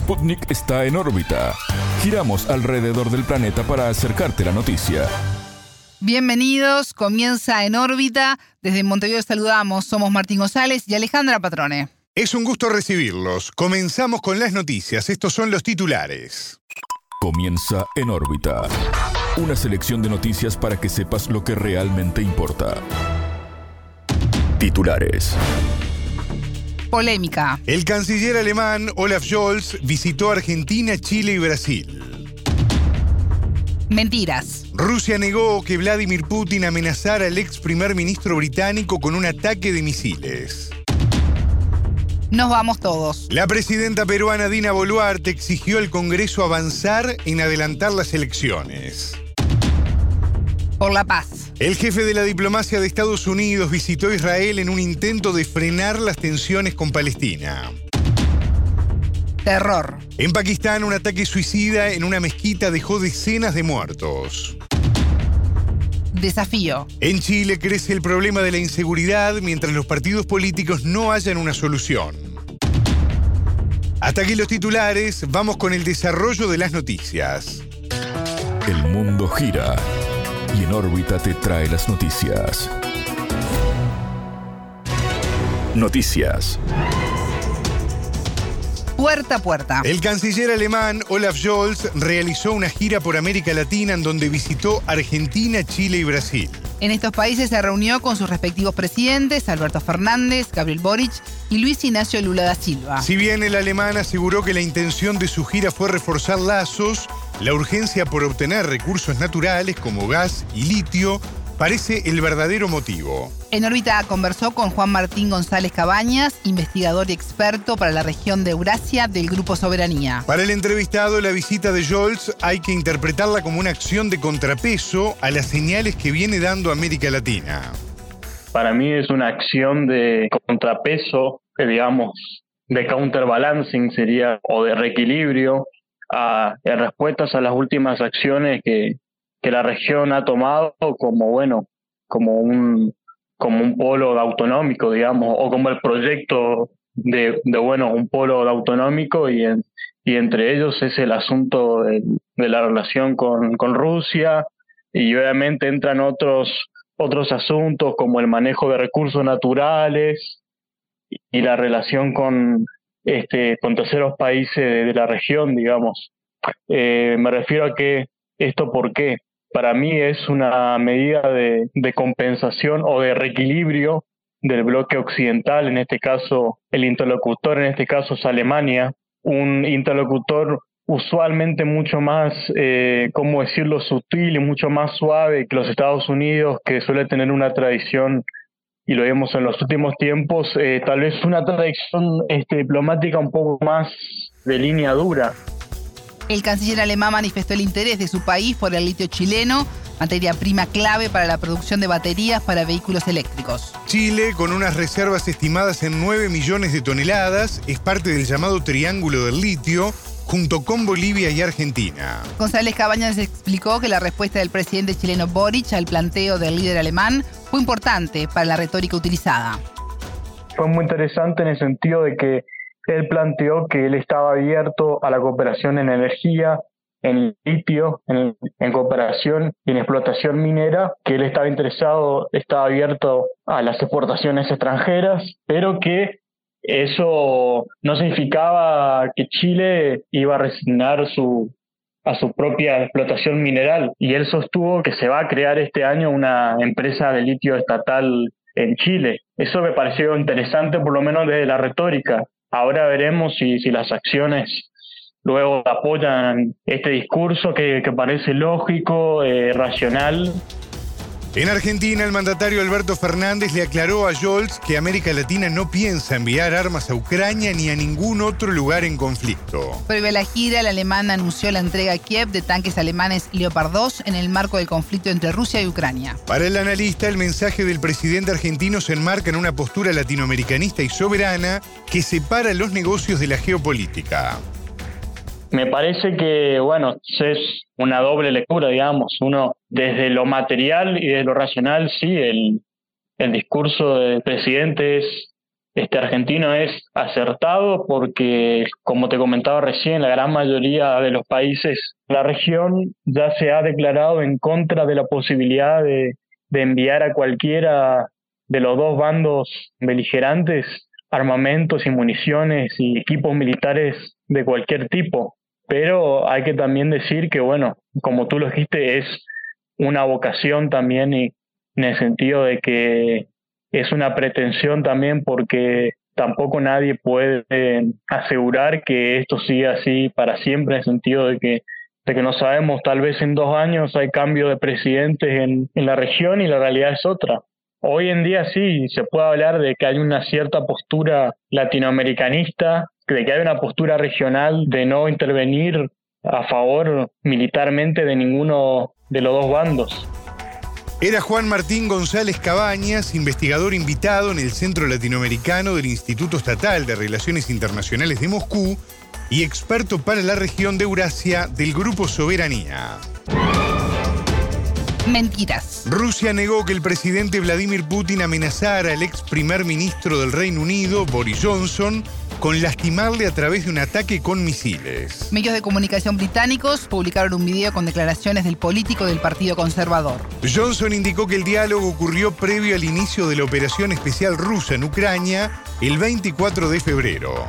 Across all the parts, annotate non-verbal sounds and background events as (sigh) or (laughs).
Sputnik está en órbita. Giramos alrededor del planeta para acercarte la noticia. Bienvenidos, comienza en órbita. Desde Montevideo saludamos, somos Martín González y Alejandra Patrone. Es un gusto recibirlos. Comenzamos con las noticias. Estos son los titulares. Comienza en órbita. Una selección de noticias para que sepas lo que realmente importa. Titulares. Polémica. El canciller alemán Olaf Scholz visitó Argentina, Chile y Brasil. Mentiras. Rusia negó que Vladimir Putin amenazara al ex primer ministro británico con un ataque de misiles. Nos vamos todos. La presidenta peruana Dina Boluarte exigió al Congreso avanzar en adelantar las elecciones. Por la paz. El jefe de la diplomacia de Estados Unidos visitó Israel en un intento de frenar las tensiones con Palestina. Terror. En Pakistán, un ataque suicida en una mezquita dejó decenas de muertos. Desafío. En Chile crece el problema de la inseguridad mientras los partidos políticos no hallan una solución. Hasta aquí los titulares, vamos con el desarrollo de las noticias. El mundo gira y en órbita te trae las noticias. Noticias. Puerta a puerta. El canciller alemán Olaf Scholz realizó una gira por América Latina en donde visitó Argentina, Chile y Brasil. En estos países se reunió con sus respectivos presidentes, Alberto Fernández, Gabriel Boric y Luis Ignacio Lula da Silva. Si bien el alemán aseguró que la intención de su gira fue reforzar lazos, la urgencia por obtener recursos naturales como gas y litio parece el verdadero motivo. En órbita conversó con Juan Martín González Cabañas, investigador y experto para la región de Eurasia del Grupo Soberanía. Para el entrevistado, la visita de Scholz hay que interpretarla como una acción de contrapeso a las señales que viene dando América Latina. Para mí es una acción de contrapeso, digamos, de counterbalancing sería, o de reequilibrio, a, a respuestas a las últimas acciones que, que la región ha tomado como, bueno, como un, como un polo autonómico, digamos, o como el proyecto de, bueno, un polo autonómico y, y entre ellos es el asunto de, de la relación con, con, Rusia y obviamente entran otros, otros asuntos como el manejo de recursos naturales y la relación con, este, con terceros países de, la región, digamos. Eh, me refiero a que esto por qué, para mí es una medida de, de, compensación o de reequilibrio del bloque occidental, en este caso el interlocutor, en este caso es Alemania, un interlocutor usualmente mucho más, eh, ¿cómo decirlo?, sutil y mucho más suave que los Estados Unidos, que suele tener una tradición, y lo vemos en los últimos tiempos, eh, tal vez una tradición este, diplomática un poco más de línea dura. El canciller alemán manifestó el interés de su país por el litio chileno, materia prima clave para la producción de baterías para vehículos eléctricos. Chile, con unas reservas estimadas en 9 millones de toneladas, es parte del llamado Triángulo del Litio, junto con Bolivia y Argentina. González Cabañas explicó que la respuesta del presidente chileno Boric al planteo del líder alemán fue importante para la retórica utilizada. Fue muy interesante en el sentido de que él planteó que él estaba abierto a la cooperación en energía, en litio, en, en, cooperación y en explotación minera, que él estaba interesado, estaba abierto a las exportaciones extranjeras, pero que eso no significaba que Chile iba a resignar su, a su propia explotación mineral. Y él sostuvo que se va a crear este año una empresa de litio estatal en Chile. Eso me pareció interesante, por lo menos desde la retórica. Ahora veremos si, si las acciones luego apoyan este discurso que, que parece lógico, eh, racional. En Argentina, el mandatario Alberto Fernández le aclaró a Scholz que América Latina no piensa enviar armas a Ucrania ni a ningún otro lugar en conflicto. Previo a la gira, el alemán anunció la entrega a Kiev de tanques alemanes Leopard 2 en el marco del conflicto entre Rusia y Ucrania. Para el analista, el mensaje del presidente argentino se enmarca en una postura latinoamericanista y soberana que separa los negocios de la geopolítica. Me parece que, bueno, es una doble lectura, digamos. Uno, desde lo material y desde lo racional, sí, el, el discurso del presidente es este argentino es acertado porque, como te comentaba recién, la gran mayoría de los países la región ya se ha declarado en contra de la posibilidad de, de enviar a cualquiera de los dos bandos beligerantes armamentos y municiones y equipos militares de cualquier tipo. Pero hay que también decir que, bueno, como tú lo dijiste, es una vocación también y en el sentido de que es una pretensión también porque tampoco nadie puede asegurar que esto siga así para siempre, en el sentido de que, de que no sabemos, tal vez en dos años hay cambio de presidentes en, en la región y la realidad es otra. Hoy en día sí, se puede hablar de que hay una cierta postura latinoamericanista, de que hay una postura regional de no intervenir a favor militarmente de ninguno de los dos bandos. Era Juan Martín González Cabañas, investigador invitado en el Centro Latinoamericano del Instituto Estatal de Relaciones Internacionales de Moscú y experto para la región de Eurasia del Grupo Soberanía. Mentiras. Rusia negó que el presidente Vladimir Putin amenazara al ex primer ministro del Reino Unido, Boris Johnson, con lastimarle a través de un ataque con misiles. Medios de comunicación británicos publicaron un video con declaraciones del político del Partido Conservador. Johnson indicó que el diálogo ocurrió previo al inicio de la operación especial rusa en Ucrania el 24 de febrero.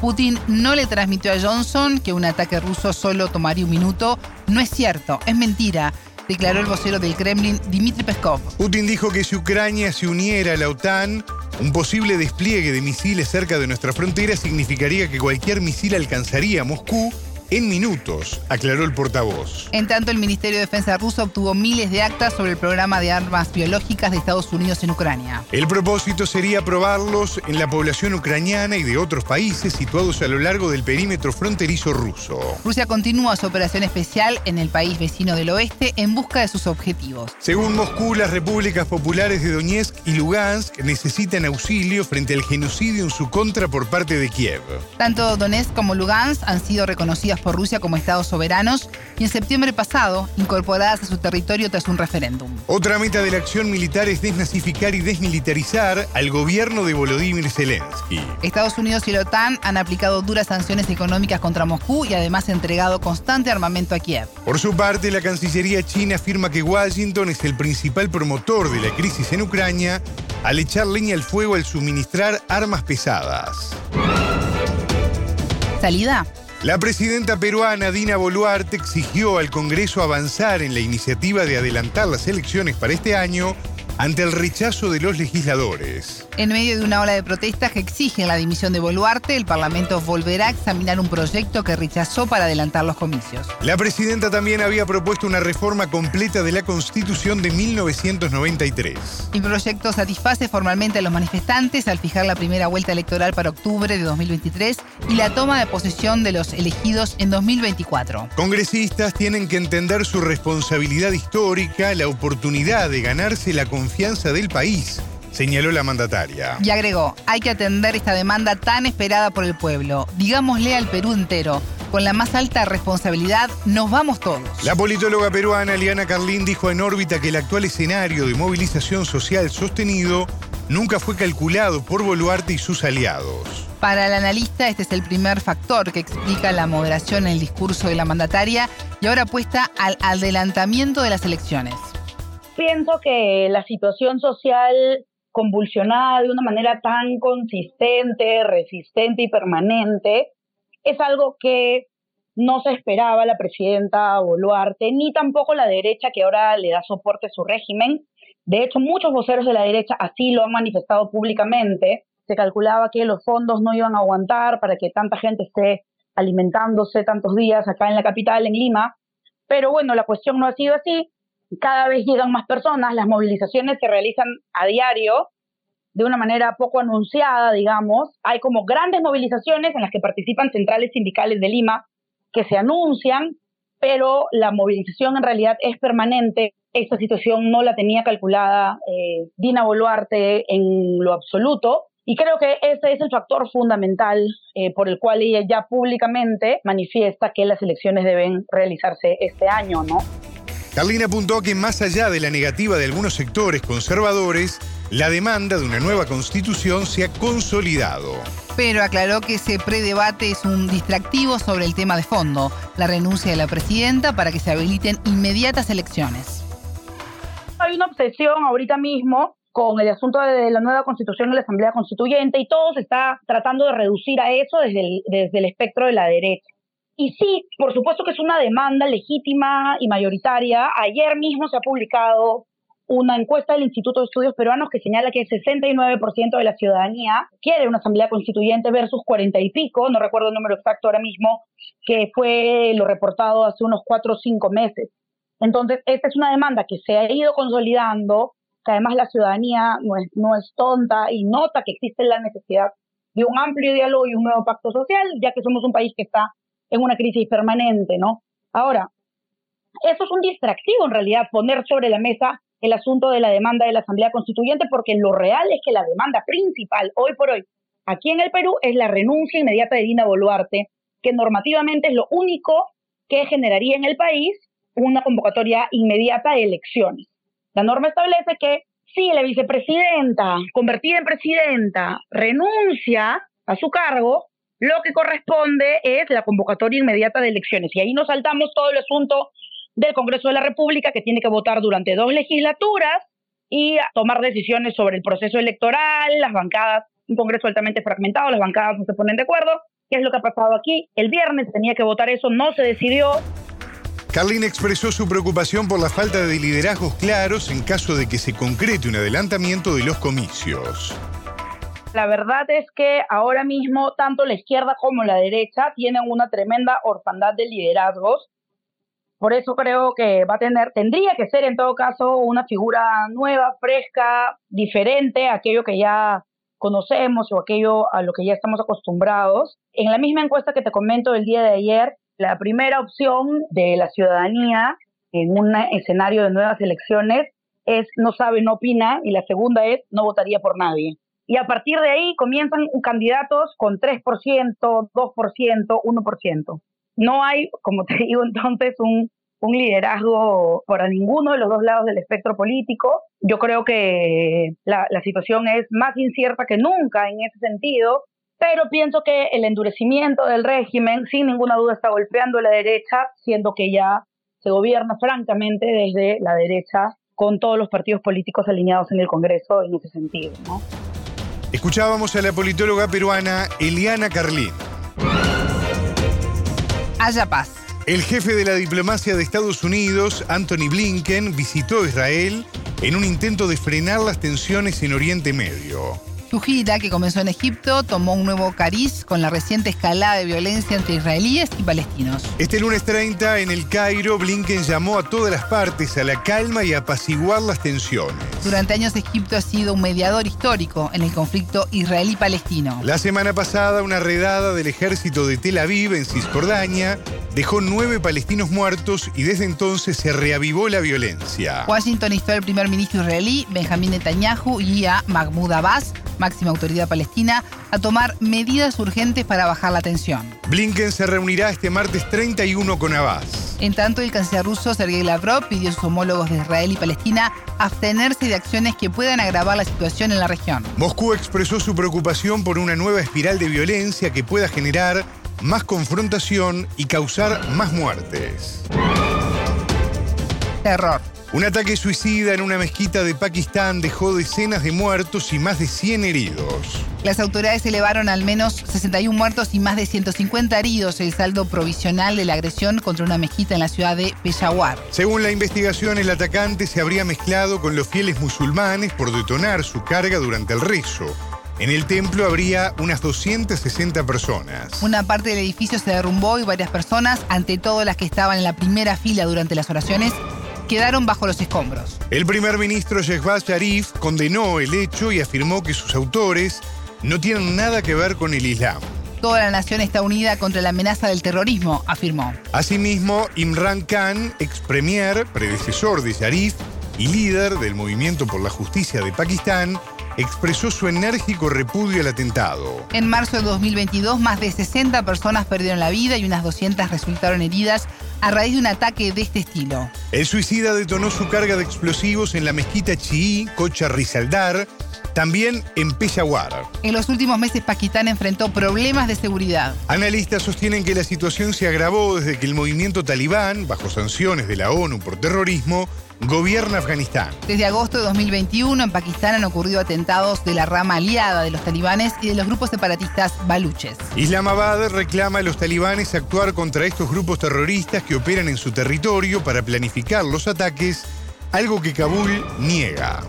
Putin no le transmitió a Johnson que un ataque ruso solo tomaría un minuto. No es cierto, es mentira declaró el vocero del Kremlin, Dmitry Peskov. Putin dijo que si Ucrania se uniera a la OTAN, un posible despliegue de misiles cerca de nuestra frontera significaría que cualquier misil alcanzaría Moscú en minutos, aclaró el portavoz. En tanto, el Ministerio de Defensa ruso obtuvo miles de actas sobre el programa de armas biológicas de Estados Unidos en Ucrania. El propósito sería probarlos en la población ucraniana y de otros países situados a lo largo del perímetro fronterizo ruso. Rusia continúa su operación especial en el país vecino del oeste en busca de sus objetivos. Según Moscú, las repúblicas populares de Donetsk y Lugansk necesitan auxilio frente al genocidio en su contra por parte de Kiev. Tanto Donetsk como Lugansk han sido reconocidas por Rusia como estados soberanos y en septiembre pasado incorporadas a su territorio tras un referéndum. Otra meta de la acción militar es desnazificar y desmilitarizar al gobierno de Volodymyr Zelensky. Estados Unidos y la OTAN han aplicado duras sanciones económicas contra Moscú y además entregado constante armamento a Kiev. Por su parte, la Cancillería china afirma que Washington es el principal promotor de la crisis en Ucrania al echar leña al fuego al suministrar armas pesadas. Salida la presidenta peruana Dina Boluarte exigió al Congreso avanzar en la iniciativa de adelantar las elecciones para este año ante el rechazo de los legisladores. En medio de una ola de protestas que exigen la dimisión de Boluarte, el Parlamento volverá a examinar un proyecto que rechazó para adelantar los comicios. La presidenta también había propuesto una reforma completa de la Constitución de 1993. El proyecto satisface formalmente a los manifestantes al fijar la primera vuelta electoral para octubre de 2023 y la toma de posesión de los elegidos en 2024. Congresistas tienen que entender su responsabilidad histórica, la oportunidad de ganarse la confianza del país señaló la mandataria. Y agregó, hay que atender esta demanda tan esperada por el pueblo. Digámosle al Perú entero, con la más alta responsabilidad, nos vamos todos. La politóloga peruana Liana Carlín dijo en órbita que el actual escenario de movilización social sostenido nunca fue calculado por Boluarte y sus aliados. Para el analista, este es el primer factor que explica la moderación en el discurso de la mandataria y ahora apuesta al adelantamiento de las elecciones. Pienso que la situación social convulsionada de una manera tan consistente, resistente y permanente, es algo que no se esperaba la presidenta Boluarte, ni tampoco la derecha que ahora le da soporte a su régimen. De hecho, muchos voceros de la derecha así lo han manifestado públicamente. Se calculaba que los fondos no iban a aguantar para que tanta gente esté alimentándose tantos días acá en la capital, en Lima. Pero bueno, la cuestión no ha sido así cada vez llegan más personas, las movilizaciones se realizan a diario de una manera poco anunciada, digamos. Hay como grandes movilizaciones en las que participan centrales sindicales de Lima que se anuncian, pero la movilización en realidad es permanente. Esta situación no la tenía calculada eh, Dina Boluarte en lo absoluto. Y creo que ese es el factor fundamental eh, por el cual ella ya públicamente manifiesta que las elecciones deben realizarse este año, ¿no? Carlina apuntó que más allá de la negativa de algunos sectores conservadores, la demanda de una nueva constitución se ha consolidado. Pero aclaró que ese predebate es un distractivo sobre el tema de fondo, la renuncia de la presidenta para que se habiliten inmediatas elecciones. Hay una obsesión ahorita mismo con el asunto de la nueva constitución y la asamblea constituyente y todo se está tratando de reducir a eso desde el, desde el espectro de la derecha. Y sí, por supuesto que es una demanda legítima y mayoritaria. Ayer mismo se ha publicado una encuesta del Instituto de Estudios Peruanos que señala que el 69% de la ciudadanía quiere una asamblea constituyente versus 40 y pico, no recuerdo el número exacto ahora mismo, que fue lo reportado hace unos 4 o 5 meses. Entonces, esta es una demanda que se ha ido consolidando, que además la ciudadanía no es, no es tonta y nota que existe la necesidad de un amplio diálogo y un nuevo pacto social, ya que somos un país que está en una crisis permanente, ¿no? Ahora, eso es un distractivo en realidad, poner sobre la mesa el asunto de la demanda de la Asamblea Constituyente, porque lo real es que la demanda principal hoy por hoy aquí en el Perú es la renuncia inmediata de Dina Boluarte, que normativamente es lo único que generaría en el país una convocatoria inmediata de elecciones. La norma establece que si la vicepresidenta, convertida en presidenta, renuncia a su cargo, lo que corresponde es la convocatoria inmediata de elecciones. Y ahí nos saltamos todo el asunto del Congreso de la República, que tiene que votar durante dos legislaturas y tomar decisiones sobre el proceso electoral, las bancadas, un Congreso altamente fragmentado, las bancadas no se ponen de acuerdo. ¿Qué es lo que ha pasado aquí? El viernes tenía que votar eso, no se decidió. Carlin expresó su preocupación por la falta de liderazgos claros en caso de que se concrete un adelantamiento de los comicios. La verdad es que ahora mismo tanto la izquierda como la derecha tienen una tremenda orfandad de liderazgos. Por eso creo que va a tener, tendría que ser en todo caso una figura nueva, fresca, diferente a aquello que ya conocemos o aquello a lo que ya estamos acostumbrados. En la misma encuesta que te comento el día de ayer, la primera opción de la ciudadanía en un escenario de nuevas elecciones es no sabe, no opina, y la segunda es no votaría por nadie y a partir de ahí comienzan candidatos con 3%, 2%, 1%. No hay, como te (laughs) digo entonces, un, liderazgo para ninguno de los dos lados del espectro político. Yo creo que la, la situación es más incierta que nunca en ese sentido, pero pienso que el endurecimiento del régimen, sin ninguna duda, está golpeando a la derecha, siendo que ya se gobierna francamente desde la derecha con todos los partidos políticos alineados en el Congreso en ese sentido. ¿no? Escuchábamos a la politóloga peruana Eliana Carlín. Haya paz. El jefe de la diplomacia de Estados Unidos, Anthony Blinken, visitó Israel en un intento de frenar las tensiones en Oriente Medio. Su gira, que comenzó en Egipto, tomó un nuevo cariz con la reciente escalada de violencia entre israelíes y palestinos. Este lunes 30, en el Cairo, Blinken llamó a todas las partes a la calma y a apaciguar las tensiones. Durante años Egipto ha sido un mediador histórico en el conflicto israelí-palestino. La semana pasada, una redada del ejército de Tel Aviv en Cisjordania dejó nueve palestinos muertos y desde entonces se reavivó la violencia. Washington instó al primer ministro israelí, Benjamín Netanyahu, y a Mahmoud Abbas, máxima autoridad palestina, a tomar medidas urgentes para bajar la tensión. Blinken se reunirá este martes 31 con Abbas. En tanto, el canciller ruso Sergei Lavrov pidió a sus homólogos de Israel y Palestina abstenerse de acciones que puedan agravar la situación en la región. Moscú expresó su preocupación por una nueva espiral de violencia que pueda generar más confrontación y causar más muertes. Terror. Un ataque suicida en una mezquita de Pakistán dejó decenas de muertos y más de 100 heridos. Las autoridades elevaron al menos 61 muertos y más de 150 heridos el saldo provisional de la agresión contra una mezquita en la ciudad de Peshawar. Según la investigación, el atacante se habría mezclado con los fieles musulmanes por detonar su carga durante el rezo. En el templo habría unas 260 personas. Una parte del edificio se derrumbó y varias personas, ante todo las que estaban en la primera fila durante las oraciones, quedaron bajo los escombros. El primer ministro Shehbaz Sharif condenó el hecho y afirmó que sus autores no tienen nada que ver con el Islam. Toda la nación está unida contra la amenaza del terrorismo, afirmó. Asimismo, Imran Khan, ex premier, predecesor de Sharif y líder del Movimiento por la Justicia de Pakistán, expresó su enérgico repudio al atentado. En marzo de 2022, más de 60 personas perdieron la vida y unas 200 resultaron heridas a raíz de un ataque de este estilo. El suicida detonó su carga de explosivos en la mezquita chií Cocha Rizaldar, También en Peshawar. En los últimos meses Pakistán enfrentó problemas de seguridad. Analistas sostienen que la situación se agravó desde que el movimiento talibán, bajo sanciones de la ONU por terrorismo, gobierna Afganistán. Desde agosto de 2021 en Pakistán han ocurrido atentados de la rama aliada de los talibanes y de los grupos separatistas baluches. Islamabad reclama a los talibanes actuar contra estos grupos terroristas que operan en su territorio para planificar los ataques, algo que Kabul niega.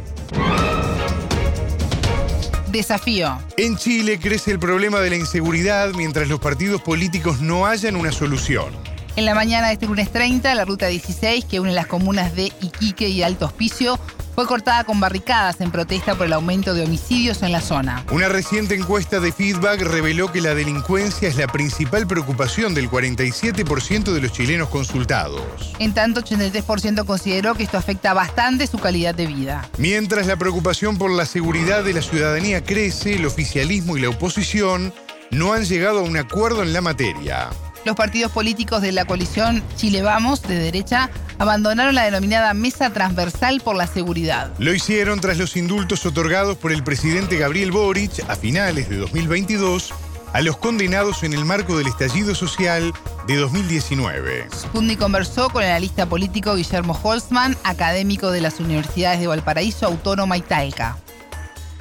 Desafío. En Chile crece el problema de la inseguridad mientras los partidos políticos no hallan una solución. En la mañana de este lunes 30, la ruta 16, que une las comunas de Iquique y Alto Hospicio, fue cortada con barricadas en protesta por el aumento de homicidios en la zona. Una reciente encuesta de feedback reveló que la delincuencia es la principal preocupación del 47% de los chilenos consultados. En tanto, 83% consideró que esto afecta bastante su calidad de vida. Mientras la preocupación por la seguridad de la ciudadanía crece, el oficialismo y la oposición no han llegado a un acuerdo en la materia. Los partidos políticos de la coalición Chile Vamos, de derecha, abandonaron la denominada Mesa Transversal por la Seguridad. Lo hicieron tras los indultos otorgados por el presidente Gabriel Boric a finales de 2022 a los condenados en el marco del estallido social de 2019. Spundi conversó con el analista político Guillermo Holzman, académico de las universidades de Valparaíso, Autónoma y Talca.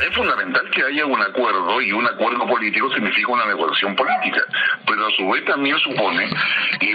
Es fundamental que haya un acuerdo y un acuerdo político significa una negociación política, pero a su vez también supone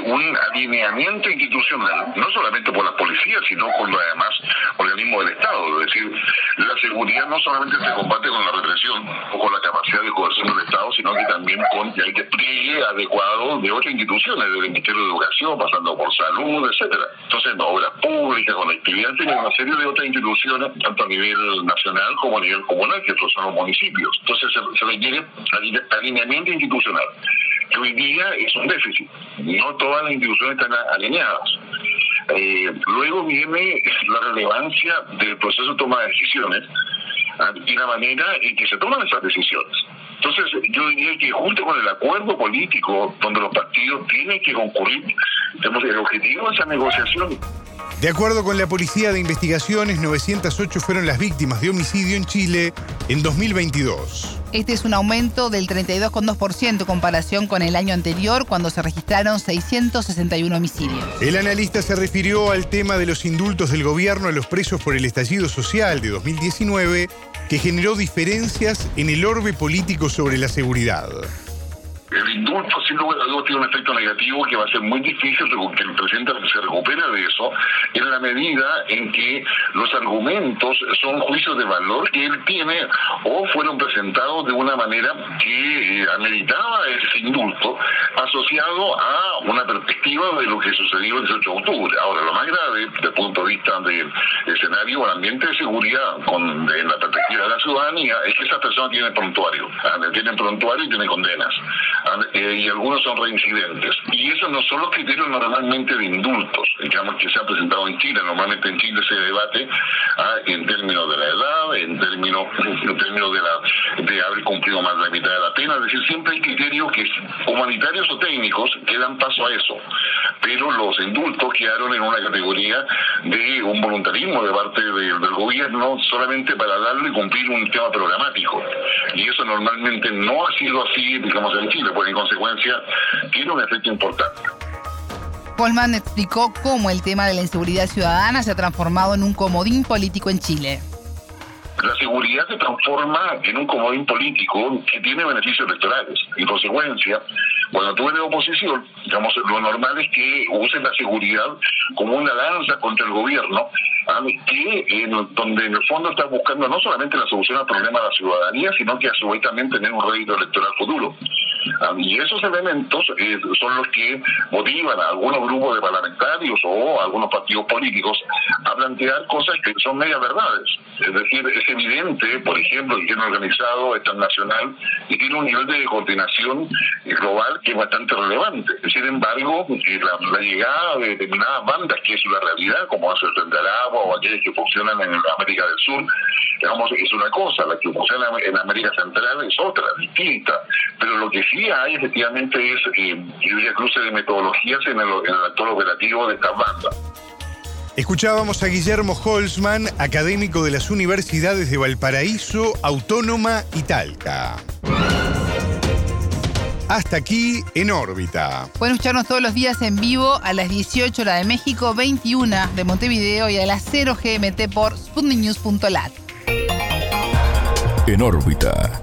un alineamiento institucional, no solamente por las policías, sino con los demás organismos del Estado. Es decir, la seguridad no solamente se combate con la represión o con la capacidad de coerción del Estado, sino que también con el despliegue adecuado de otras instituciones, del Ministerio de Educación, pasando por salud, etcétera. Entonces, obras públicas, conectividad, tiene una serie de otras instituciones, tanto a nivel nacional como a nivel comunal que son los municipios. Entonces se, requiere alineamiento institucional, que hoy día es un déficit. No todas las instituciones están alineadas. Eh, luego viene la relevancia del proceso de toma de decisiones y la manera en que se toman esas decisiones. Entonces, yo diría que junto con el acuerdo político, donde los partidos tienen que concurrir, tenemos el objetivo de esa negociación de acuerdo con la Policía de Investigaciones, 908 fueron las víctimas de homicidio en Chile en 2022. Este es un aumento del 32,2% en comparación con el año anterior, cuando se registraron 661 homicidios. El analista se refirió al tema de los indultos del gobierno a los presos por el estallido social de 2019, que generó diferencias en el orbe político sobre la seguridad indulto sin lugar a dudas tiene un efecto negativo que va a ser muy difícil que el presidente se recupere de eso en la medida en que los argumentos son juicios de valor que él tiene o fueron presentados de una manera que eh, ameritaba ese indulto asociado a una perspectiva de lo que sucedió el 18 de octubre. Ahora, lo más grave desde el punto de vista del escenario o ambiente de seguridad con, en la perspectiva de la ciudadanía es que esas personas tienen prontuario, ah, tienen prontuario y tienen condenas. Eh, y algunos son reincidentes. Y esos no son los criterios normalmente de indultos, digamos, que se han presentado en Chile. Normalmente en Chile se debate ah, en términos de la edad, en términos, en términos de, la, de haber cumplido más de la mitad de la pena. Es decir, siempre hay criterios que humanitarios o técnicos que dan paso a eso. Pero los indultos quedaron en una categoría de un voluntarismo de parte del gobierno solamente para darle y cumplir un tema programático. Y eso normalmente no ha sido así, digamos, en Chile pues en consecuencia tiene un efecto importante. Polman explicó cómo el tema de la inseguridad ciudadana se ha transformado en un comodín político en Chile. La seguridad se transforma en un comodín político que tiene beneficios electorales. En consecuencia, cuando tú eres oposición, digamos, lo normal es que uses la seguridad como una lanza contra el gobierno, que en, donde en el fondo estás buscando no solamente la solución al problema de la ciudadanía, sino que a su vez también tener un rédito electoral futuro. Y esos elementos eh, son los que motivan a algunos grupos de parlamentarios o a algunos partidos políticos a plantear cosas que son medias verdades. Es decir, es evidente, por ejemplo, que tiene organizado, es nacional y tiene un nivel de coordinación global que es bastante relevante. Sin embargo, eh, la, llegada de determinadas bandas, que es la realidad, como hace el Frente Agua o aquellas que funcionan en América del Sur, digamos, es una cosa, la que funciona en América Central es otra, distinta. Pero lo que sí hay efectivamente es, eh, cruce de metodologías en el, en el actor operativo de estas bandas. Escuchábamos a Guillermo Holzman, académico de las universidades de Valparaíso, Autónoma y Talca. Hasta aquí en órbita. Pueden escucharnos todos los días en vivo a las 18 horas de México, 21 de Montevideo y a las 0 GMT por sputniknews.lat. En órbita.